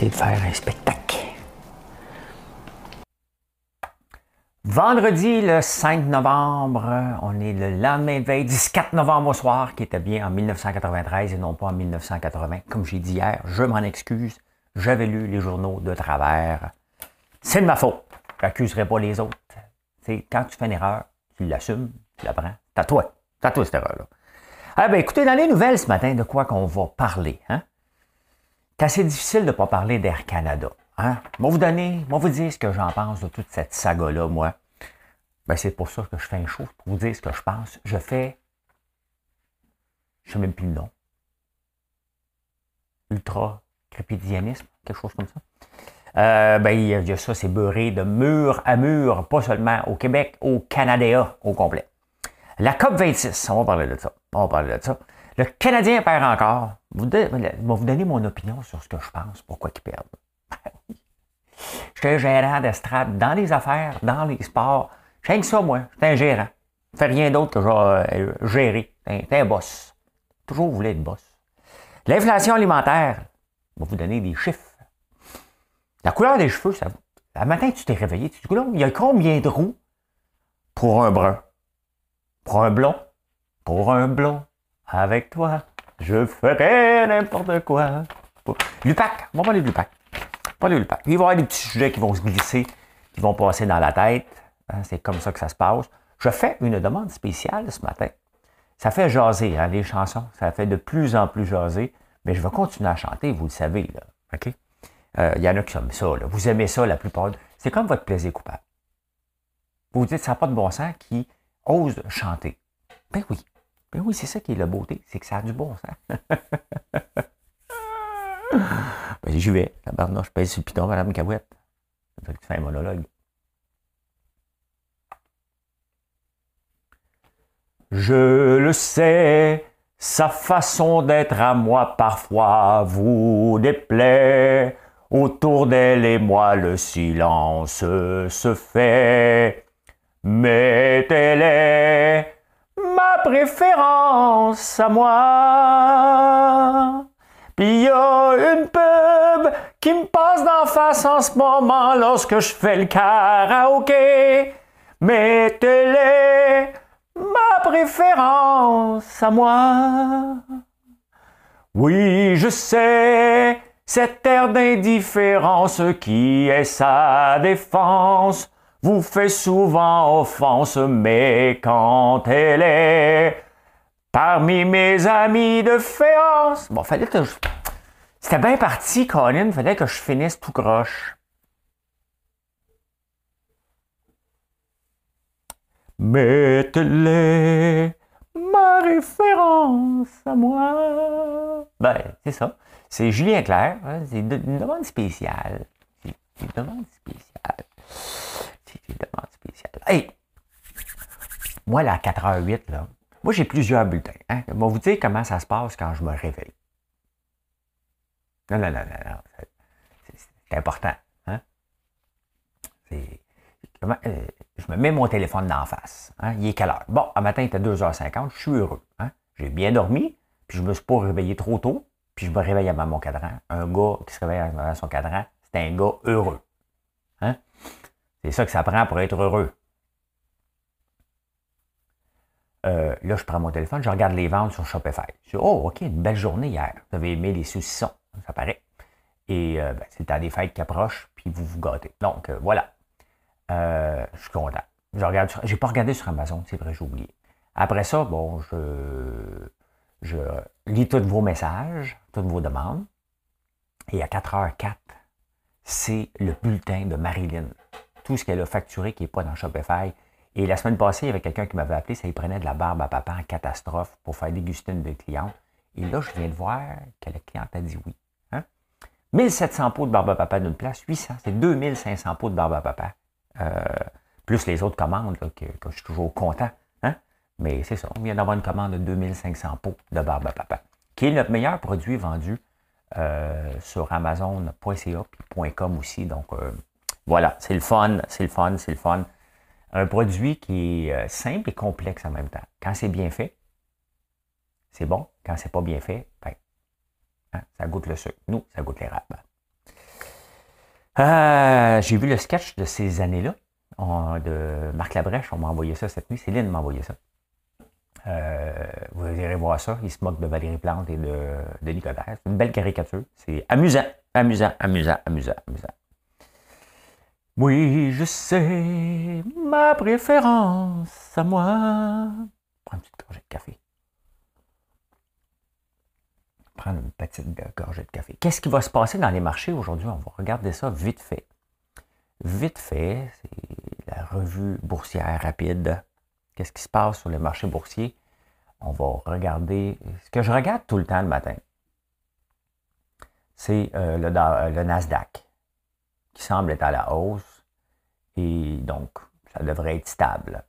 De faire un spectacle. Vendredi, le 5 novembre, on est le lendemain de veille, 14 novembre au soir, qui était bien en 1993 et non pas en 1980. Comme j'ai dit hier, je m'en excuse, j'avais lu les journaux de travers. C'est de ma faute. Je n'accuserai pas les autres. Quand tu fais une erreur, tu l'assumes, tu la prends. À toi. À toi cette erreur-là. Ah ben écoutez, dans les nouvelles ce matin, de quoi qu'on va parler, hein? C'est assez difficile de ne pas parler d'Air Canada. Hein? Moi, vous donner, moi, vous dire ce que j'en pense de toute cette saga-là, moi. Ben, c'est pour ça que je fais un show, pour vous dire ce que je pense. Je fais. Je sais même plus le nom. Ultra crépidianisme, quelque chose comme ça. Euh, ben, il y a ça, c'est beurré de mur à mur, pas seulement au Québec, au Canada au complet. La COP26, on va parler de ça. On va parler de ça. Le Canadien perd encore. Je vais vous donner mon opinion sur ce que je pense, pourquoi il perd. J'étais gérant d'estrade dans les affaires, dans les sports. J'ai que ça, moi. J'étais un gérant. Je fais rien d'autre que euh, gérer. J'étais un boss. Toujours voulu être boss. L'inflation alimentaire. Je vous donner des chiffres. La couleur des cheveux, ça. Le matin, tu t'es réveillé, tu te dis, il y a combien de roues pour un brun? Pour un blond? Pour un blond? Avec toi, je ferai n'importe quoi. Lupac, on va parler de Lupac. Lupac. Il va y avoir des petits sujets qui vont se glisser, qui vont passer dans la tête. Hein, c'est comme ça que ça se passe. Je fais une demande spéciale ce matin. Ça fait jaser, hein, les chansons. Ça fait de plus en plus jaser. Mais je vais continuer à chanter, vous le savez. Là. OK? Euh, il y en a qui aiment ça. Là. Vous aimez ça la plupart. C'est comme votre plaisir coupable. Vous vous dites, ça n'a pas de bon sens qui ose chanter. Ben oui. Ben oui, c'est ça qui est la beauté, c'est que ça a du bon sens. ben, j'y vais. La je pèse sur le piton, Madame Cavouette. Ça fait que tu fais un monologue. Je le sais, sa façon d'être à moi parfois vous déplaît. Autour d'elle et moi le silence se fait. Mais elle est ma préférence à moi. Puis une pub qui me passe d'en face en ce moment lorsque je fais le karaoké. Est ma préférence à moi. Oui, je sais, cette air d'indifférence qui est sa défense vous fait souvent offense, mais quand elle est parmi mes amis de féance. Bon, fallait que je... C'était bien parti, Colin, fallait que je finisse tout croche. Est ma référence à moi. Ben, c'est ça. C'est Julien Clerc. Hein, c'est une demande spéciale. C'est une demande spéciale. Demande spéciale. Hey! Moi, là, à 4h08, là, moi, j'ai plusieurs bulletins. Hein? Je vais vous dire comment ça se passe quand je me réveille. Non, non, non, non, non. C'est important. Hein? C'est. Euh, je me mets mon téléphone d'en face. Hein? Il est quelle heure? Bon, un matin, il était 2h50, je suis heureux. J'ai bien dormi, puis je me suis pas réveillé trop tôt, puis je me réveille avant mon cadran. Un gars qui se réveille avant son cadran, c'est un gars heureux. Hein? C'est ça que ça prend pour être heureux. Euh, là, je prends mon téléphone, je regarde les ventes sur Shopify. Je dis, oh, OK, une belle journée hier. Vous avez aimé les saucissons, ça paraît. Et euh, ben, c'est le temps des fêtes qui approche, puis vous vous gâtez. Donc, euh, voilà. je suis content. Je regarde j'ai pas regardé sur Amazon, c'est vrai, j'ai oublié. Après ça, bon, je, je lis tous vos messages, toutes vos demandes. Et à 4h04, c'est le bulletin de Marilyn. Tout ce qu'elle a facturé qui n'est pas dans Shopify. Et la semaine passée, il y avait quelqu'un qui m'avait appelé, ça y prenait de la barbe à papa en catastrophe pour faire déguster une de cliente. Et là, je viens de voir que la cliente a dit oui. Hein? 1700 pots de barbe à papa d'une place, 800, c'est 2500 pots de barbe à papa. Euh, plus les autres commandes, que, je suis toujours content. Hein? Mais c'est ça, on vient d'avoir une commande de 2500 pots de barbe à papa, qui est notre meilleur produit vendu euh, sur Amazon.ca et .com aussi. Donc euh, voilà, c'est le fun, c'est le fun, c'est le fun. Un produit qui est simple et complexe en même temps. Quand c'est bien fait, c'est bon. Quand c'est pas bien fait, ben, hein, ça goûte le sucre. Nous, ça goûte les Euh, J'ai vu le sketch de ces années-là de Marc Labrèche. On m'a envoyé ça cette nuit. Céline m'a envoyé ça. Euh, vous irez voir ça. Il se moque de Valérie Plante et de, de Nicolas. C'est une belle caricature. C'est amusant, amusant, amusant, amusant, amusant. Oui, je sais ma préférence à moi. Prends une petite gorgée de café. Prendre une petite gorgée de café. Qu'est-ce qui va se passer dans les marchés aujourd'hui? On va regarder ça vite fait. Vite fait, c'est la revue boursière rapide. Qu'est-ce qui se passe sur le marché boursier? On va regarder. Ce que je regarde tout le temps le matin, c'est euh, le, le Nasdaq, semble être à la hausse. Et donc, ça devrait être stable.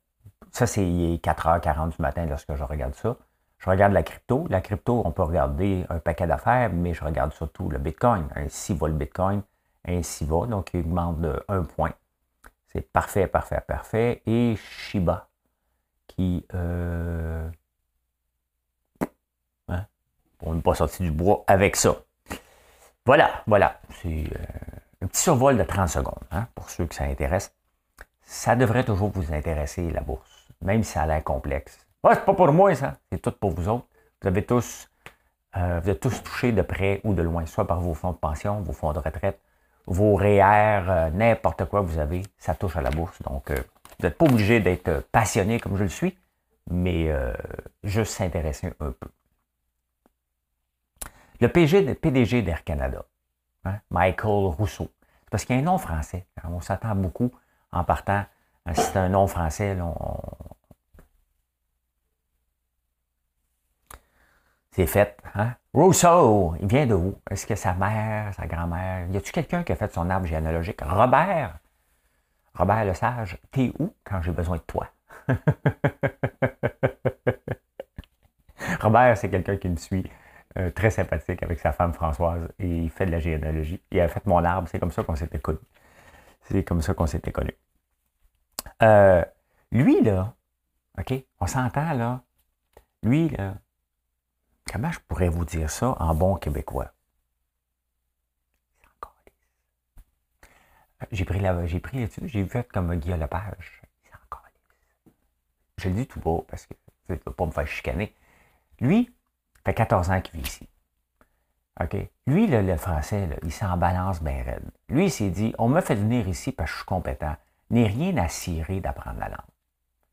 Ça, c'est 4h40 du matin lorsque je regarde ça. Je regarde la crypto. La crypto, on peut regarder un paquet d'affaires, mais je regarde surtout le Bitcoin. Ainsi va le Bitcoin, ainsi va. Donc, il augmente de 1 point. C'est parfait, parfait, parfait. Et Shiba, qui... Euh, hein, on n'est pas sorti du bois avec ça. Voilà, voilà. C'est euh, un petit survol de 30 secondes, hein, pour ceux que ça intéresse. Ça devrait toujours vous intéresser, la bourse, même si ça a l'air complexe. Ah, c'est pas pour moi, ça. C'est tout pour vous autres. Vous avez tous, euh, vous êtes tous touchés de près ou de loin, soit par vos fonds de pension, vos fonds de retraite, vos REER, euh, n'importe quoi vous avez, ça touche à la bourse. Donc, euh, vous n'êtes pas obligé d'être passionné comme je le suis, mais juste s'intéresser un peu. Le PDG d'Air Canada, hein, Michael Rousseau, parce qu'il y a un nom français. On s'attend beaucoup en partant. Si c'est un nom français, c'est fait. Hein? Rousseau, il vient de où? Est-ce que sa mère, sa grand-mère? Y a-tu quelqu'un qui a fait son arbre généalogique? Robert? Robert le Sage, t'es où quand j'ai besoin de toi? Robert, c'est quelqu'un qui me suit, euh, très sympathique avec sa femme Françoise, et il fait de la généalogie. Il a fait mon arbre, c'est comme ça qu'on s'était connu. C'est comme ça qu'on s'était connu. Euh, lui, là, OK, on s'entend, là. Lui, là, Comment je pourrais vous dire ça en bon québécois? J'ai pris la, j'ai pris l'étude, j'ai vu comme Guy Lepage. Je le dis tout beau parce que je ne pas me faire chicaner. Lui, fait 14 ans qu'il vit ici. Lui, le français, il s'en balance bien raide. Lui, il s'est dit, on me fait venir ici parce que je suis compétent. N'est rien à cirer d'apprendre la langue.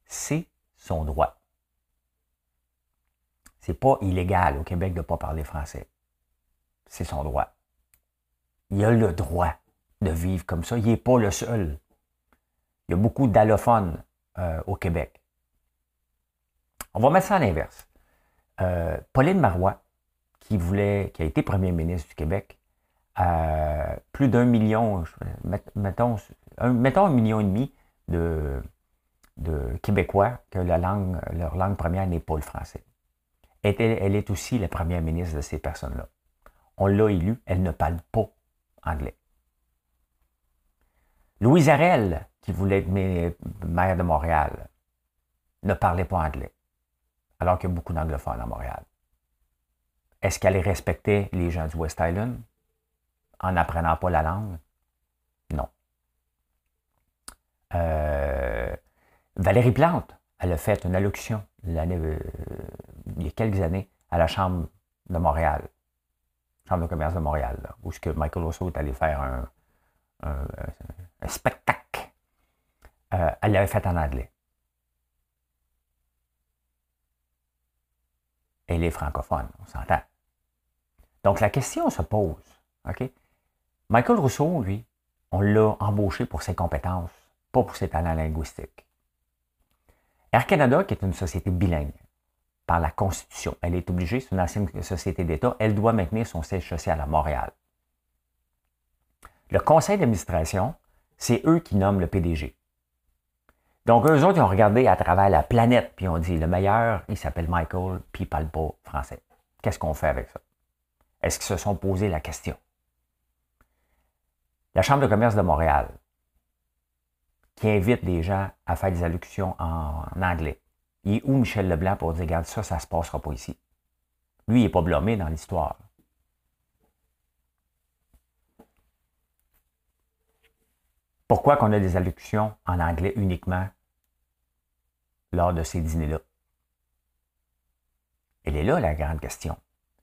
C'est son droit. C'est pas illégal au Québec de ne pas parler français. C'est son droit. Il a le droit de vivre comme ça. Il n'est pas le seul. Il y a beaucoup d'allophones euh, au Québec. On va mettre ça à l'inverse. Euh, Pauline Marois, qui a été premier ministre du Québec, a plus d'un million, mettons, un, million et demi de, Québécois que leur langue première n'est pas le français elle, est aussi la première ministre de ces personnes-là. On l'a élue, elle ne parle pas anglais. Louise Arel, qui voulait être maire de Montréal, ne parlait pas anglais, alors qu'il y a beaucoup d'anglophones à Montréal. Est-ce qu'elle respectait les gens du West Island en n'apprenant pas la langue? Non. Euh, Valérie Plante, elle a fait une allocution euh, il y a quelques années à la Chambre de Montréal, Chambre de commerce de Montréal, où ce que Michael Rousseau est allé faire un, spectacle. Euh, elle l'avait fait en anglais. Elle est francophone, on s'entend. Donc la question se pose. OK? Michael Rousseau, lui, on l'a embauché pour ses compétences, pas pour ses talents linguistiques. Air Canada, qui est une société bilingue, par la Constitution, elle est obligée, c'est une ancienne société d'État, elle doit maintenir son siège social à Montréal. Le conseil d'administration, c'est eux qui nomment le PDG. Donc, eux autres, ils ont regardé à travers la planète, puis ils ont dit, le meilleur, il s'appelle Michael, puis il parle pas français. Qu'est-ce qu'on fait avec ça? Est-ce qu'ils se sont posé la question? La Chambre de commerce de Montréal, qui invite des gens à faire des allocutions en, anglais. Il est où Michel Leblanc pour dire, regarde, ça, ça se passera pas ici? Lui, il n'est pas blâmé dans l'histoire. Pourquoi qu'on a des allocutions en anglais uniquement lors de ces dîners-là? Elle est là, la grande question.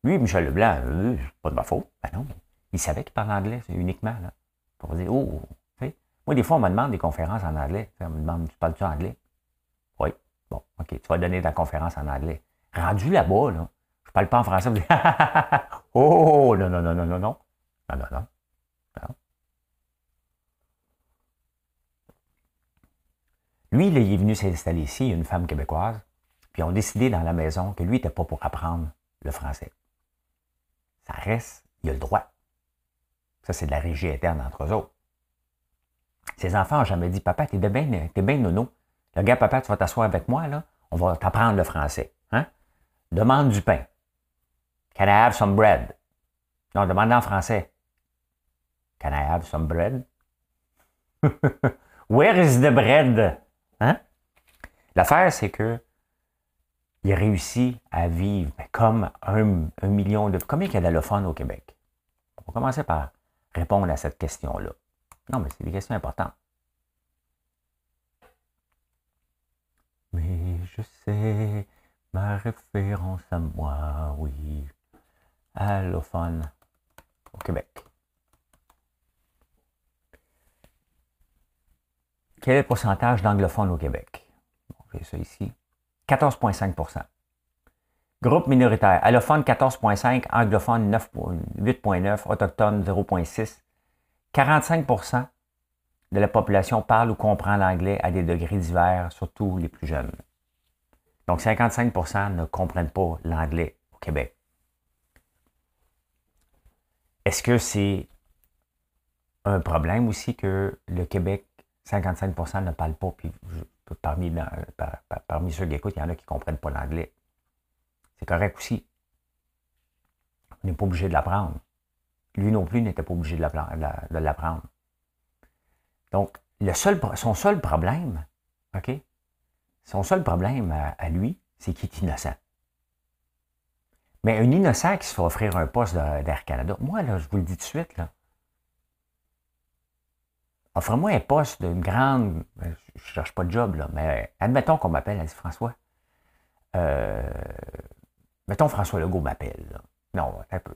Lui, Michel Leblanc, euh, pas de ma faute. Ben non, il savait qu'il parlait anglais uniquement. Là, pour dire, oh, moi, des fois, on me demande des conférences en anglais. On me demande, tu parles-tu anglais? Oui. Bon, OK, tu vas donner ta conférence en anglais. Rendu là-bas, là, je parle pas en français. Oh, non, non, non, non, non, non. Non, non, non. Lui, il est venu s'installer ici, une femme québécoise, puis ils ont décidé dans la maison que lui n'était pas pour apprendre le français. Ça reste, il a le droit. Ça, c'est de la régie interne entre eux autres. Ses enfants n'ont jamais dit Papa, t'es bien es bien nono. Le gars, papa, tu vas t'asseoir avec moi, là, on va t'apprendre le français. Hein? Demande du pain. Can I have some bread? Non, demande en français. Can I have some bread? Where is the bread? Hein? L'affaire, c'est que il a réussi à vivre comme un, million de... Combien il y a d'allophones au Québec? On va commencer par répondre à cette question-là. Non, mais c'est des questions importantes. Oui, je sais, ma référence à moi, oui. Allophone au Québec. Quel est le pourcentage d'anglophones au Québec? Bon, j'ai ça ici. 14,5% Groupe minoritaire. Allophone 14,5, anglophone 8,9, autochtone 0,6. 45% de la population parle ou comprend l'anglais à des degrés divers, surtout les plus jeunes. Donc 55% ne comprennent pas l'anglais au Québec. Est-ce que c'est un problème aussi que le Québec, 55% ne parlent pas, puis parmi, ceux qui écoutent, il y en a qui ne comprennent pas l'anglais. C'est correct aussi. On n'est pas obligé de l'apprendre. Lui non plus n'était pas obligé de l'apprendre. Donc, son seul problème, OK? Son seul problème à, lui, c'est qu'il est innocent. Mais un innocent qui se fait offrir un poste d'Air Canada, moi, là, je vous le dis tout de suite, là. Offre-moi un poste d'une grande. Je ne cherche pas de job, là, mais admettons qu'on m'appelle, elle dit François. Euh, mettons François Legault m'appelle. Non, un peu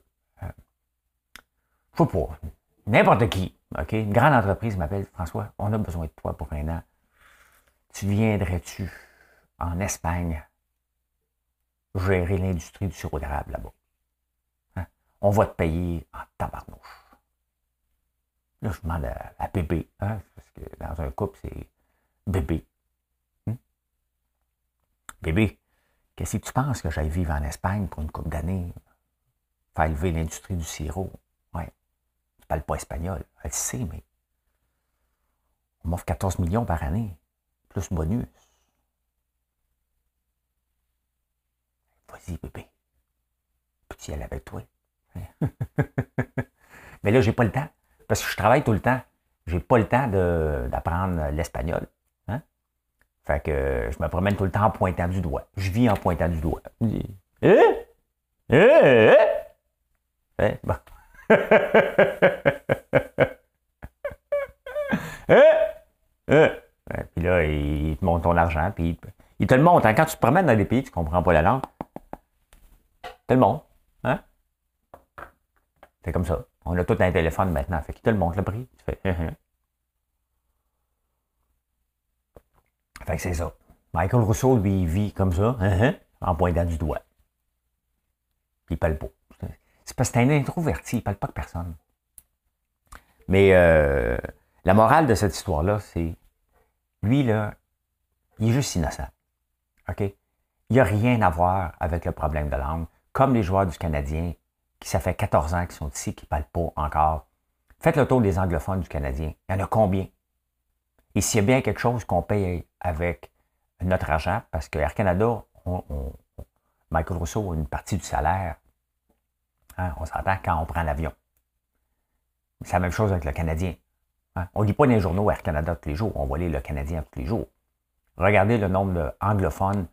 faut pas. N'importe qui. OK? Une grande entreprise m'appelle François, on a besoin de toi pour un an. Tu viendrais-tu en Espagne gérer l'industrie du sirop d'érable là-bas? Hein? On va te payer en tabarnouche. Là, je demande à, bébé, hein? parce que dans un couple, c'est bébé. Bébé, qu'est-ce que tu penses que j'aille vivre en Espagne pour une couple d'années? Faire élever l'industrie du sirop? parle pas espagnol. Elle sait, mais on m'offre 14 millions par année, plus bonus. Vas-y, bébé. Peux-tu y aller avec toi? mais là, j'ai pas le temps. Parce que je travaille tout le temps. J'ai pas le temps d'apprendre l'espagnol. Hein? Fait que je me promène tout le temps en pointant du doigt. Je vis en pointant du doigt. Eh? Eh? Eh? Bon. Eh? Eh? Puis là, il te montre ton argent, puis il te le montre. Hein. Quand tu te promènes dans des pays, tu comprends pas la langue, te le. Hein? C'est comme ça. On a tout un téléphone maintenant. Fait qu'il te le montre le fais. Hein, fait que c'est ça. Michael Rousseau, lui, il vit comme ça, en pointant du doigt. Puis il parle pas. C'est parce que c'est un introverti, il ne parle pas de personne. Mais euh, la morale de cette histoire-là, c'est lui, là, il est juste innocent. OK? Il n'y a rien à voir avec le problème de langue, comme les joueurs du Canadien, qui ça fait 14 ans qu'ils sont ici, qui ne parlent pas encore. Faites le tour des anglophones du Canadien. Il y en a combien? Et s'il y a bien quelque chose qu'on paye avec notre argent, parce que Air Canada, Michael Rousseau a une partie du salaire, hein, on s'entend quand on prend l'avion. C'est la même chose avec le Canadien. Hein. On ne lit pas les journaux Air Canada tous les jours, on voit lire le Canadien tous les jours. Regardez le nombre d'anglophones,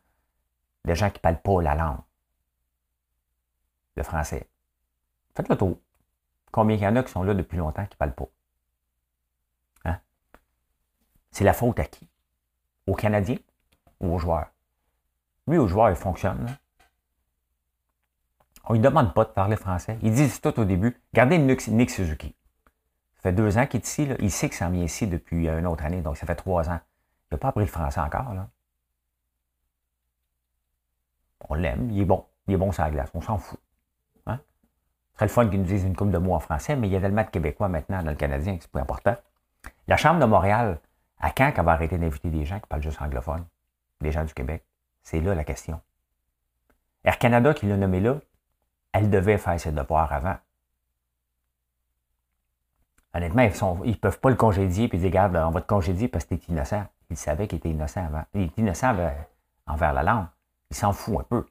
de gens qui ne parlent pas la langue, le français. Faites le tour. Combien il y en a qui sont là depuis longtemps qui ne parlent pas? Hein? C'est la faute à qui? Aux Canadiens ou aux joueurs? Lui, aux joueurs, il fonctionne. On ne lui demande pas de parler français. Ils disent tout au début. Regardez Nick Suzuki. Ça fait deux ans qu'il est ici. Il sait qu'il s'en vient ici depuis une autre année, donc ça fait trois ans. Il n'a pas appris le français encore. Là. On l'aime, il est bon. Il est bon sur la glace. On s'en fout. Serait le fun qu'ils nous disent une coupe de mots en français, mais il y a tellement de Québécois maintenant dans le Canadien c'est plus important. La Chambre de Montréal, à quand qu'elle va arrêter d'inviter des gens qui parlent juste anglophone? Des gens du Québec? C'est là la question. Air Canada, qui l'a nommé là, elle devait faire ses devoirs avant. Honnêtement, ils ne peuvent pas le congédier et dire, regarde, on va te congédier parce que tu es innocent. Il savait qu'il était innocent avant. Il est innocent envers la langue. Il s'en fout un peu.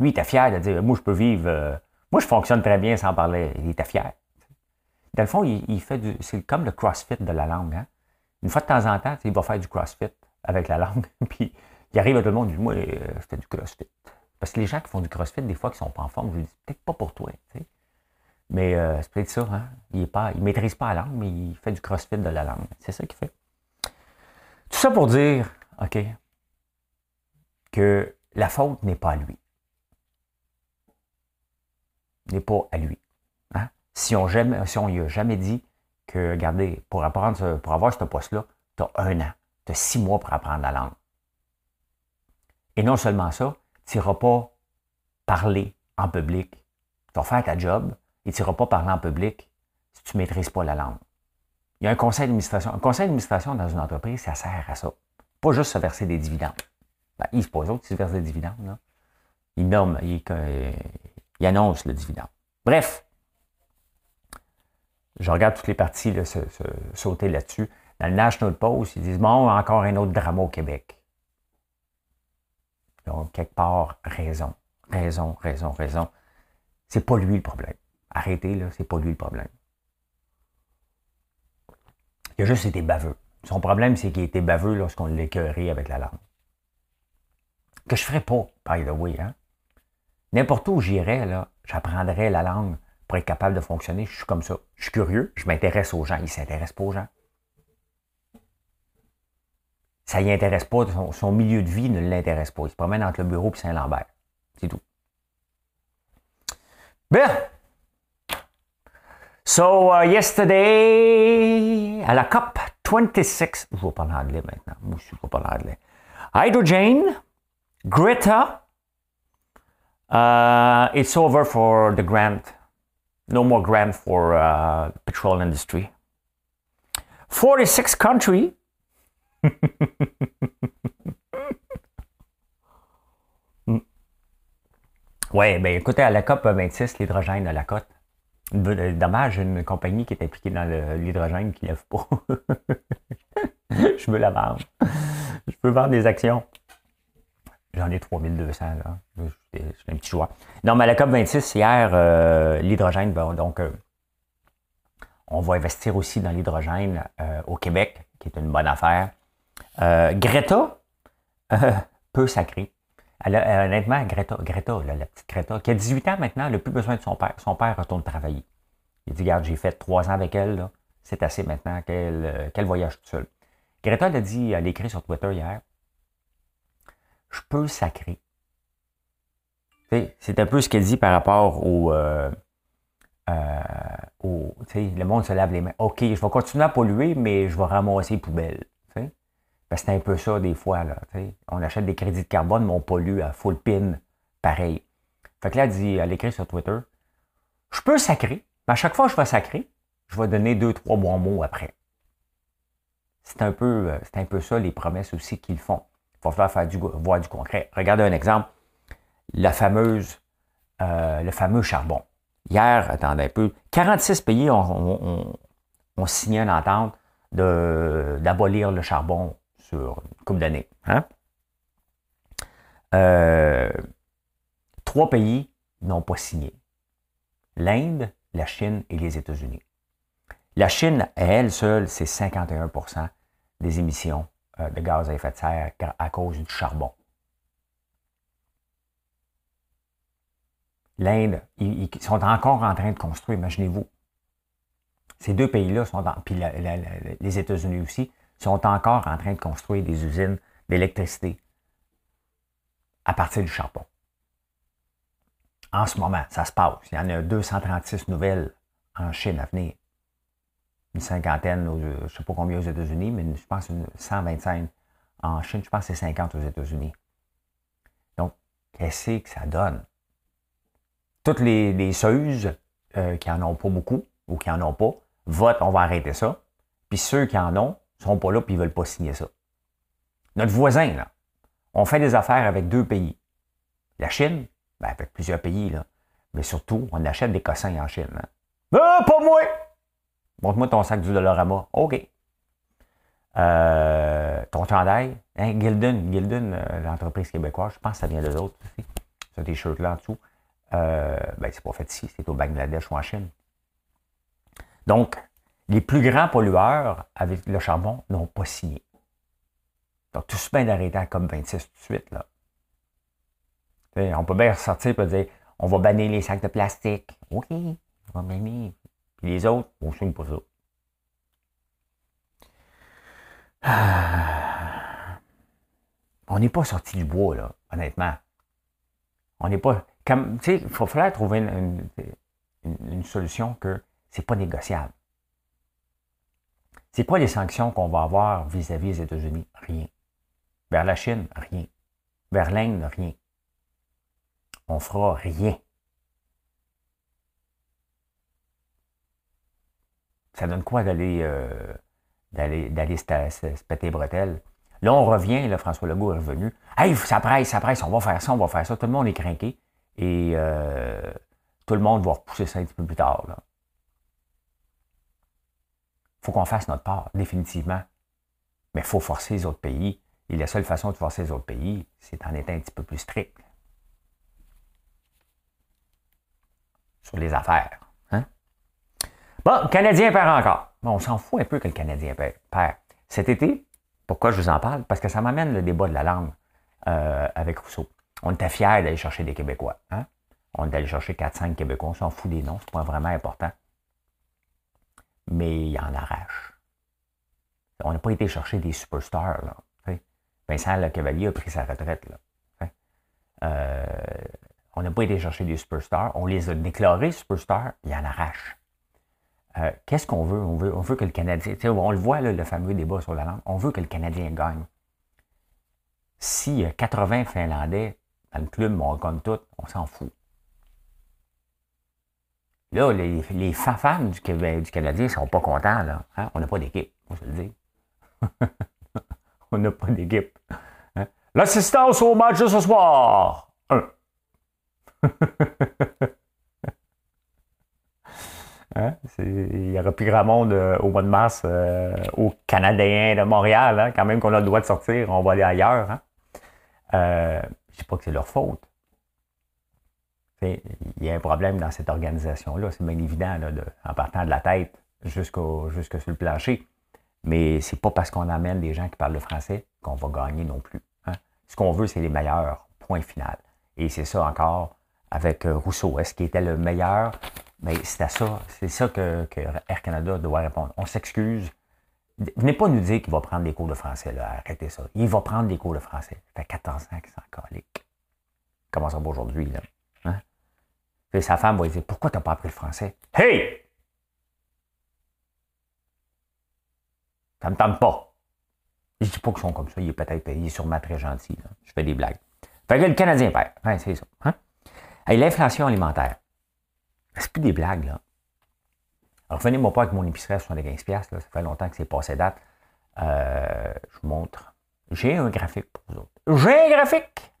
Lui, il était fier de dire, moi, je peux vivre, euh, moi, je fonctionne très bien sans parler. Il était fier. Dans le fond, il, fait du, c'est comme le crossfit de la langue. Hein. Une fois de temps en temps, il va faire du crossfit avec la langue. puis il arrive à tout le monde, il dit, moi, euh, je fais du crossfit. Parce que les gens qui font du crossfit, des fois, qui ne sont pas en forme, je dis, peut-être pas pour toi. Mais euh, c'est peut-être ça. Hein? Il ne maîtrise pas la langue, mais il fait du crossfit de la langue. C'est ça qu'il fait. Tout ça pour dire, OK, que la faute n'est pas à lui. N'est pas à lui. Hein? Si on ne lui a jamais dit que, regardez, pour, apprendre, pour avoir ce poste-là, tu as un an, tu as six mois pour apprendre la langue. Et non seulement ça, tu n'iras pas parler en public. Tu vas faire ta job et tu n'iras pas parler en public si tu ne maîtrises pas la langue. Il y a un conseil d'administration. Un conseil d'administration dans une entreprise, ça sert à ça. Pas juste se verser des dividendes. Ben, il se pose autres qui se versent des dividendes. Là. Il nomme, il, il, annonce le dividende. Bref, je regarde toutes les parties se, sauter là-dessus. Dans le National Post, ils disent Bon, encore un autre drama au Québec. Donc, quelque part, raison, raison, raison, raison. C'est pas lui le problème. Arrêtez, là, c'est pas lui le problème. Il a juste été baveux. Son problème, c'est qu'il été baveux lorsqu'on l'écœurait avec la langue. Que je ferais pas, by the way. Hein? N'importe où j'irais, là, j'apprendrais la langue pour être capable de fonctionner. Je suis comme ça. Je suis curieux, je m'intéresse aux gens. Il ne s'intéresse pas aux gens. Ça y intéresse pas, son, milieu de vie ne l'intéresse pas. Il se promène entre le bureau et Saint-Lambert. C'est tout. Bien. So, uh, yesterday, à la COP 26, je vais parler anglais maintenant. Moi, je vais parler anglais. Hydrogen, Greta, uh, it's over for the grant. No more grant for uh, petrol industry. 46 countries oui, bien écoutez, à la COP 26, l'hydrogène à la cote. Dommage, une compagnie qui est impliquée dans l'hydrogène qui ne lève pas. je veux la vendre. Je peux vendre des actions. J'en ai 3200, là. J'ai un petit choix. Non, mais à la COP 26, hier, euh, l'hydrogène, donc, euh, on va investir aussi dans l'hydrogène euh, au Québec, qui est une bonne affaire. Greta, euh, peu sacrée. Elle a, honnêtement, Greta, Greta la petite Greta, qui a 18 ans maintenant, elle n'a plus besoin de son père. Son père retourne travailler. Il dit, regarde, j'ai fait trois ans avec elle, c'est assez maintenant qu'elle voyage toute seule. Greta elle a dit, elle a écrit sur Twitter hier, je peux sacrer. C'est un peu ce qu'elle dit par rapport au, euh, au le monde se lave les mains. OK, je vais continuer à polluer, mais je vais ramasser les poubelles c'est un peu ça des fois. Là, on achète des crédits de carbone, mais on pollue à full pin, pareil. Fait que là, elle dit, elle écrit sur Twitter, je peux sacrer, mais à chaque fois que je vais sacrer, je vais donner deux, trois bons mots après. C'est un euh, c'est un peu ça les promesses aussi qu'ils font. Il va falloir faire du, voir du concret. Regardez un exemple. La fameuse, euh, le fameux charbon. Hier, attendez un peu, 46 pays ont, signé une entente d'abolir le charbon sur une couple d'années. Hein? Euh, trois pays n'ont pas signé. L'Inde, la Chine et les États-Unis. La Chine, elle seule, c'est 51% des émissions de gaz à effet de serre à cause du charbon. L'Inde, ils, sont encore en train de construire, imaginez-vous. Ces deux pays-là sont, puis les États-Unis aussi, sont encore en train de construire des usines d'électricité à partir du charbon. En ce moment, ça se passe. Il y en a 236 nouvelles en Chine à venir. Une cinquantaine, je ne sais pas combien aux États-Unis, mais je pense une 125 en Chine. Je pense que c'est 50 aux États-Unis. Donc, qu'est-ce que ça donne? Toutes les, les euh, qui n'en ont pas beaucoup ou qui n'en ont pas votent, on va arrêter ça. Puis ceux qui en ont ne seront pas là et ils ne veulent pas signer ça. Notre voisin, là, on fait des affaires avec deux pays. La Chine, ben avec plusieurs pays, là. mais surtout, on achète des cossins en Chine. Hein. Ah, pas moi! Montre-moi ton sac du Dollarama. OK. Euh, ton chandail, hein, Gilden, euh, l'entreprise québécoise, je pense que ça vient de autres aussi. Ce t-shirt-là en dessous. Euh, ben, c'est pas fait ici, c'est au Bangladesh ou en Chine. Donc, les plus grands pollueurs avec le charbon n'ont pas signé. Donc, tout se bien d'arrêter à COP26 tout de suite. Là. on peut bien ressortir et dire on va bannir les sacs de plastique. OK, on va bannir. Les autres, on ne signe pas ça. On n'est pas sorti du bois, honnêtement. On n'est pas. Comme, il faut falloir trouver une, solution que c'est pas négociable. C'est quoi les sanctions qu'on va avoir vis-à-vis des États-Unis? Rien. Vers la Chine, rien. Vers l'Inde, rien. On fera rien. Ça donne quoi d'aller euh, se, péter bretelles? Là, on revient, là, François Legault est revenu. Hey, ça presse, ça presse, on va faire ça, on va faire ça. Tout le monde est craqué. Et euh, tout le monde va repousser ça un petit peu plus tard. Là faut qu'on fasse notre part, définitivement. Mais il faut forcer les autres pays. Et la seule façon de forcer les autres pays, c'est en étant un petit peu plus strict. Sur les affaires. Bon, Canadien perd encore. Bon, on s'en fout un peu que le Canadien perd. Cet été, pourquoi je vous en parle? Parce que ça m'amène le débat de la langue euh, avec Rousseau. On était fiers d'aller chercher des Québécois. Hein? On est allé chercher 4-5 Québécois. On s'en fout des noms. C'est pas vraiment important mais il en arrache. On n'a pas été chercher des superstars. Là, Vincent Le Cavalier a pris sa retraite. Là, euh, on n'a pas été chercher des superstars. On les a déclarés superstars, il en arrache. Euh, qu'est-ce qu'on veut? On, veut? on veut que le Canadien. On le voit, le fameux débat sur la langue. On veut que le Canadien gagne. Si 80 Finlandais dans le club, on gagne tout, on s'en fout. Là, les, les fans du, du Canadien ne sont pas contents. Hein? On n'a pas d'équipe, on se le dit. on n'a pas d'équipe. Hein? L'assistance au match de ce soir. Hein? Il n'y aura plus grand monde euh, au mois de mars euh, aux Canadiens de Montréal. Hein? Quand même qu'on a le droit de sortir, on va aller ailleurs. Je ne dis pas que c'est leur faute il y a un problème dans cette organisation-là, c'est bien évident, en partant de la tête jusqu'au, jusque sur le plancher. Mais c'est pas parce qu'on amène des gens qui parlent le français qu'on va gagner non plus. Hein? Ce qu'on veut, c'est les meilleurs, point final. Et c'est ça encore avec euh, Rousseau. Est-ce qu'il était le meilleur? Mais c'est à ça, c'est ça que, Air Canada doit répondre. On s'excuse. Venez pas nous dire qu'il va prendre des cours de français, là. Arrêtez ça. Il va prendre des cours de français. Ça fait 14 ans qu'il s'en calique. Comment ça va aujourd'hui, là? sa femme va lui dire Pourquoi tu n'as pas appris le français? Hey Ça me tente pas. Je dis pas qu'ils sont comme ça. Il est peut-être est sûrement très gentil. Je fais des blagues. Fait que le Canadien perd. C'est ça. Hein? L'inflation alimentaire. C'est plus des blagues, là. Revenez-moi pas avec mon épicerie à 75$. Là. Ça fait longtemps que c'est passé date. Euh, je vous montre. J'ai un graphique pour vous autres. J'ai un graphique!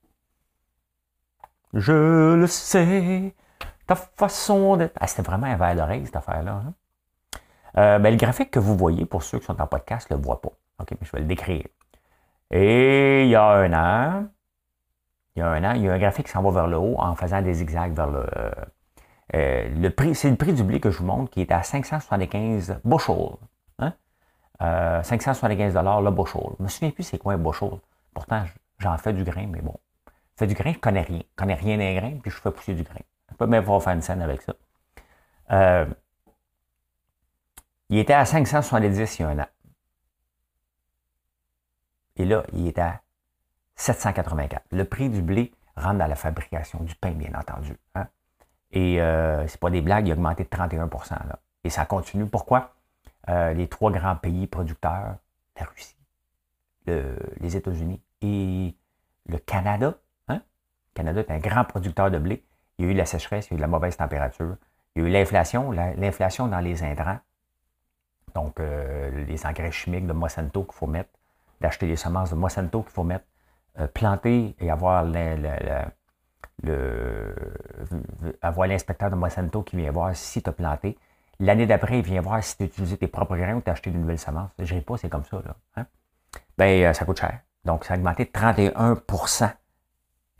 Je le sais, Ta façon de. Ah, c'était vraiment un verre d'oreille, cette affaire-là. Hein? Euh, ben, le graphique que vous voyez, pour ceux qui sont en podcast, ne le voient pas. OK, mais je vais le décrire. Et il y a un an, il y a un an, il y a un graphique qui s'en va vers le haut en faisant des zigzags vers le. Euh, le prix, c'est le prix du blé que je vous montre qui est à 575 bushel. Hein? 575 le bushel. Je me souviens plus c'est quoi un bushel. Pourtant, j'en fais du grain, mais bon. Je fais du grain, je connais rien. Je connais rien des grains, puis je fais pousser du grain. Je peux même faire une scène avec ça. Euh, il était à 570 il y a un an. Et là, il est à 784. Le prix du blé rentre dans la fabrication du pain, bien entendu. Hein. Et euh, c'est pas des blagues, il a augmenté de 31 là. Et ça continue. Pourquoi? Euh, les trois grands pays producteurs, la Russie, les États-Unis et le Canada. Hein? Le Canada est un grand producteur de blé. Il y a eu la sécheresse, il y a eu la mauvaise température. Il y a eu l'inflation, l'inflation dans les intrants. Donc, euh, les engrais chimiques de Monsanto qu'il faut mettre, d'acheter les semences de Monsanto qu'il faut mettre, planter et avoir l'inspecteur de Monsanto qui vient voir si tu as planté. L'année d'après, il vient voir si tu as utilisé tes propres grains ou tu as acheté de nouvelles semences. Je pas, c'est comme ça. Là, hein? Ben, euh, ça coûte cher. Donc, ça a augmenté de 31%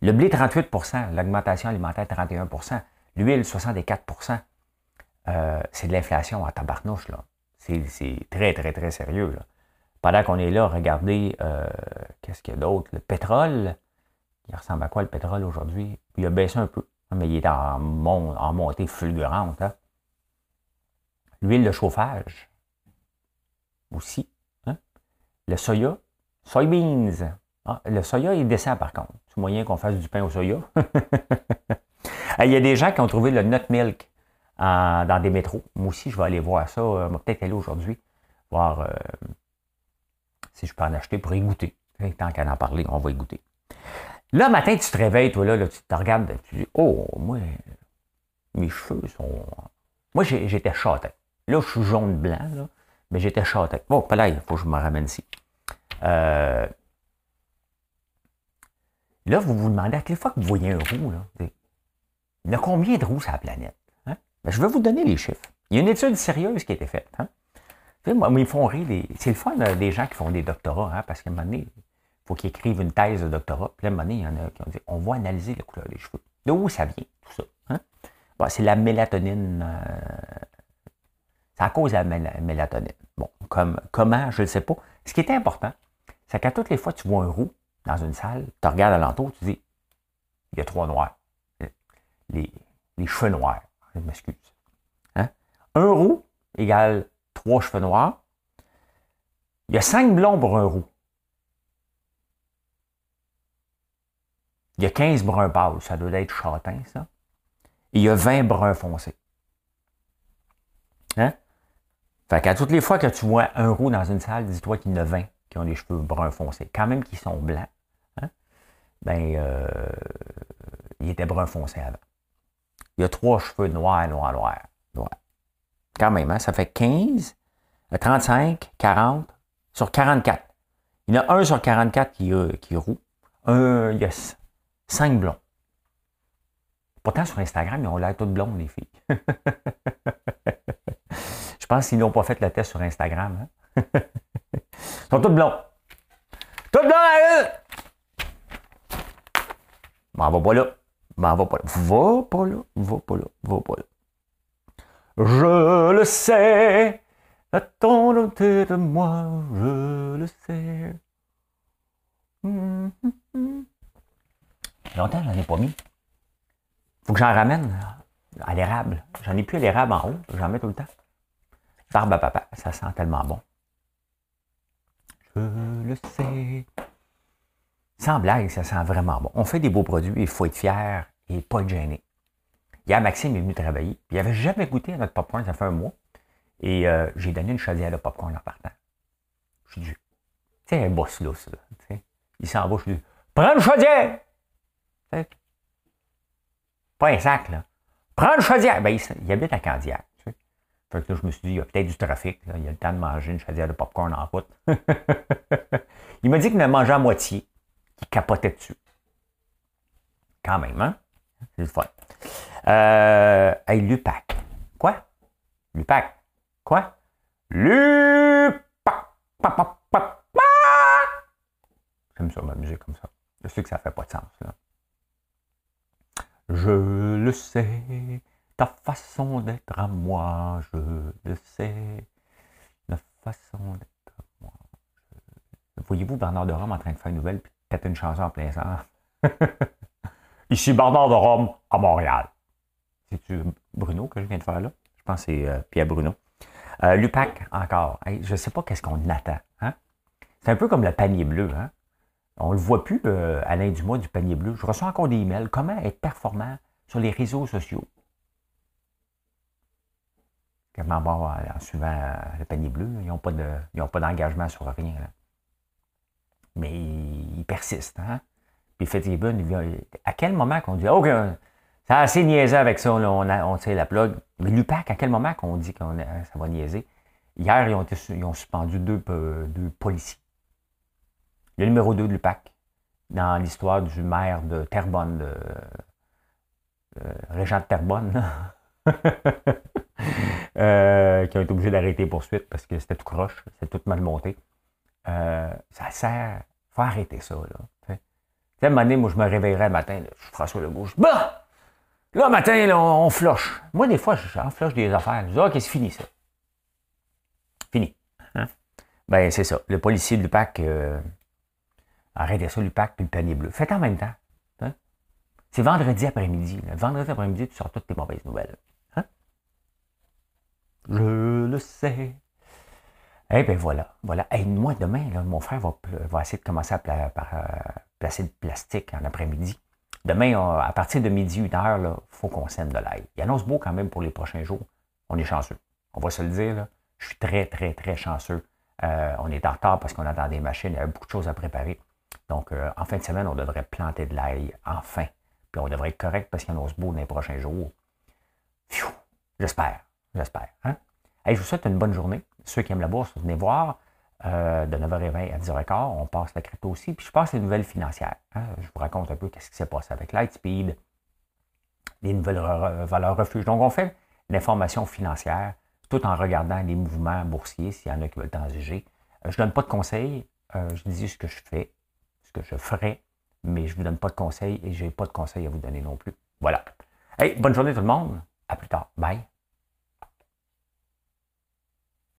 Le blé, 38% L'augmentation alimentaire, 31% L'huile, 64% euh, C'est de l'inflation à tabarnouche. Là. C'est très, très, très sérieux. Là. Pendant qu'on est là, regardez, euh, qu'est-ce qu'il y a d'autre? Le pétrole, il ressemble à quoi le pétrole aujourd'hui? Il a baissé un peu, mais il est en, montée fulgurante. Hein. L'huile de chauffage, aussi. Hein? Le soya, soybeans. Ah, le soya, il descend par contre. C'est moyen qu'on fasse du pain au soya. il y a des gens qui ont trouvé le nut milk dans des métros. Moi aussi, je vais aller voir ça. On va peut-être aller aujourd'hui, voir euh, si je peux en acheter pour y goûter. Tant qu'à en parler, on va y goûter. Là, matin, tu te réveilles, toi, là, tu te regardes, tu dis Oh, moi, mes cheveux sont. Moi, j'étais châtain. Là, je suis jaune-blanc, là, mais j'étais châtain. Bon, là, il faut que je me ramène ici. Euh, là, vous vous demandez, à quelle fois que vous voyez un roux, là, il y a combien de roues sur la planète? Hein? Ben, je vais vous donner les chiffres. Il y a une étude sérieuse qui a été faite. Hein? Moi, ils font rire. C'est le fun euh, des gens qui font des doctorats, hein, parce qu'à un moment donné, il faut qu'ils écrivent une thèse de doctorat. Puis à un moment donné, il y en a qui ont dit on va analyser la couleur des cheveux. D'où ça vient, tout ça? Hein? c'est la mélatonine. Euh, à cause de la mélatonine. Bon, comme, comment, je ne sais pas. Ce qui est important, c'est qu'à toutes les fois tu vois un roux dans une salle, tu regardes alentour, tu dis il y a trois noirs. Les, cheveux noirs. Je m'excuse. Hein? Un roux égale trois cheveux noirs. Il y a cinq blonds un roux. Il y a 15 bruns pâles, ça doit être châtain, ça. Et il y a 20 bruns foncés. Hein? Fait qu'à toutes les fois que tu vois un roux dans une salle, dis-toi qu'il y en a 20 qui ont des cheveux bruns foncés. Quand même qu'ils sont blancs, hein? ben, euh, il était brun foncé avant. Il y a trois cheveux noirs, noirs, noirs. noirs. Quand même, hein? ça fait 15, 35, 40 sur 44. Il y en a un sur 44 qui, euh, qui est. Un, il y a 5 blonds. Pourtant, sur Instagram, ils ont l'air tous blonds, les filles. Je pense qu'ils n'ont pas fait le test sur Instagram. Hein? ils sont tous blonds. Tous blonds à eux! M'en va pas là. M'en va pas là. Va pas là. Va pas là. Va pas là. Je le sais, attendez de moi, je le sais. Longtemps, j'en ai pas mis. Faut que j'en ramène à l'érable. J'en ai plus à l'érable en haut, j'en mets tout le temps. Barbe à papa, ça sent tellement bon. Je le sais. Sans blague, ça sent vraiment bon. On fait des beaux produits, il faut être fier et pas être gêné. Hier, Maxime est venu travailler. Il n'avait jamais goûté à notre popcorn, ça fait un mois. Et euh, j'ai donné une chaudière de popcorn en partant. Je dis, tu sais, un boss là. Il s'en va, je lui dis, prends une chaudière! Pas un sac, là. Prends une chaudière! Ben, il, habite à Candiac. Fait que là, je me suis dit, il y a peut-être du trafic. Là. Il y a le temps de manger une chaudière de popcorn en route. il m'a dit qu'il ne mangeait à moitié, qu'il capotait dessus. Quand même, hein? C'est le fun. Euh, hey, Lupac. Quoi? Lupac. Quoi? Lupac. J'aime ça m'amuser comme ça. Je sais que ça fait pas de sens. Là. Je le sais, ta façon d'être à moi, je le sais. La façon d'être à moi. Voyez-vous Bernard de Rome en train de faire une nouvelle puis peut-être une chanson en plein sang? Ici Bernard de Rome à Montréal. C'est-tu Bruno que je viens de faire là? Je pense que c'est euh, Pierre Bruno. Euh, Lupac, encore. je ne sais pas qu'est-ce qu'on attend. Hein? C'est un peu comme le panier bleu. Hein? On ne le voit plus, euh, Alain Dumas du panier bleu. Je reçois encore des emails. Comment être performant sur les réseaux sociaux? Comment bon, en suivant le panier bleu, ils n'ont pas d'engagement sur rien. Mais ils persistent. Hein? Puis effectivement, à quel moment qu'on dit, OK, ça a assez niaisé avec ça, on, a, on tire la plug. Mais l'UPAC, à quel moment qu'on dit que ça va niaiser? Hier, ils ont, suspendu deux, policiers. Le numéro 2 de l'UPAC, dans l'histoire du maire de Terrebonne, de, euh, Régent de Terrebonne, euh, qui ont été obligés d'arrêter poursuite parce que c'était tout croche, c'était tout mal monté. Euh, ça sert. Il faut arrêter ça. Là. À un moment donné, moi, je me réveillerais le matin, je suis François Legault, je bah! Là, le matin, là, on, floche. Moi, des fois, j'en floche des affaires. Je dis, OK, c'est fini, ça? Fini. Hein? Ben, c'est ça. Le policier de l'UPAC, euh, arrêtez ça, l'UPAC, puis le panier bleu. Faites en même temps. Hein? C'est vendredi après-midi. Vendredi après-midi, tu sors toutes tes mauvaises nouvelles. Hein? Je le sais. Eh bien voilà, voilà. Et moi, demain, mon frère va, essayer de commencer à euh, placer le plastique en après-midi. Demain, à partir de midi, une heure, il faut qu'on sème de l'ail. Il annonce beau quand même pour les prochains jours. On est chanceux. On va se le dire. Je suis très, très, très chanceux. Euh, on est en retard parce qu'on attend des machines. Il y a beaucoup de choses à préparer. Donc, euh, en fin de semaine, on devrait planter de l'ail enfin. Puis on devrait être correct parce qu'il annonce beau dans les prochains jours. J'espère. J'espère. Hein? je vous souhaite une bonne journée. Ceux qui aiment la bourse, venez voir. Euh, de 9h20 à 10h15, on passe la crypto aussi. Puis je passe les nouvelles financières. Hein. Je vous raconte un peu ce qui s'est passé avec Lightspeed, les nouvelles valeurs refuges. Donc, on fait l'information financière tout en regardant les mouvements boursiers, s'il y en a qui veulent transiger. Euh, je ne donne pas de conseils. Euh, je dis ce que je fais, ce que je ferai, mais je ne vous donne pas de conseils et je n'ai pas de conseils à vous donner non plus. Voilà. Hey, bonne journée tout le monde. À plus tard. Bye.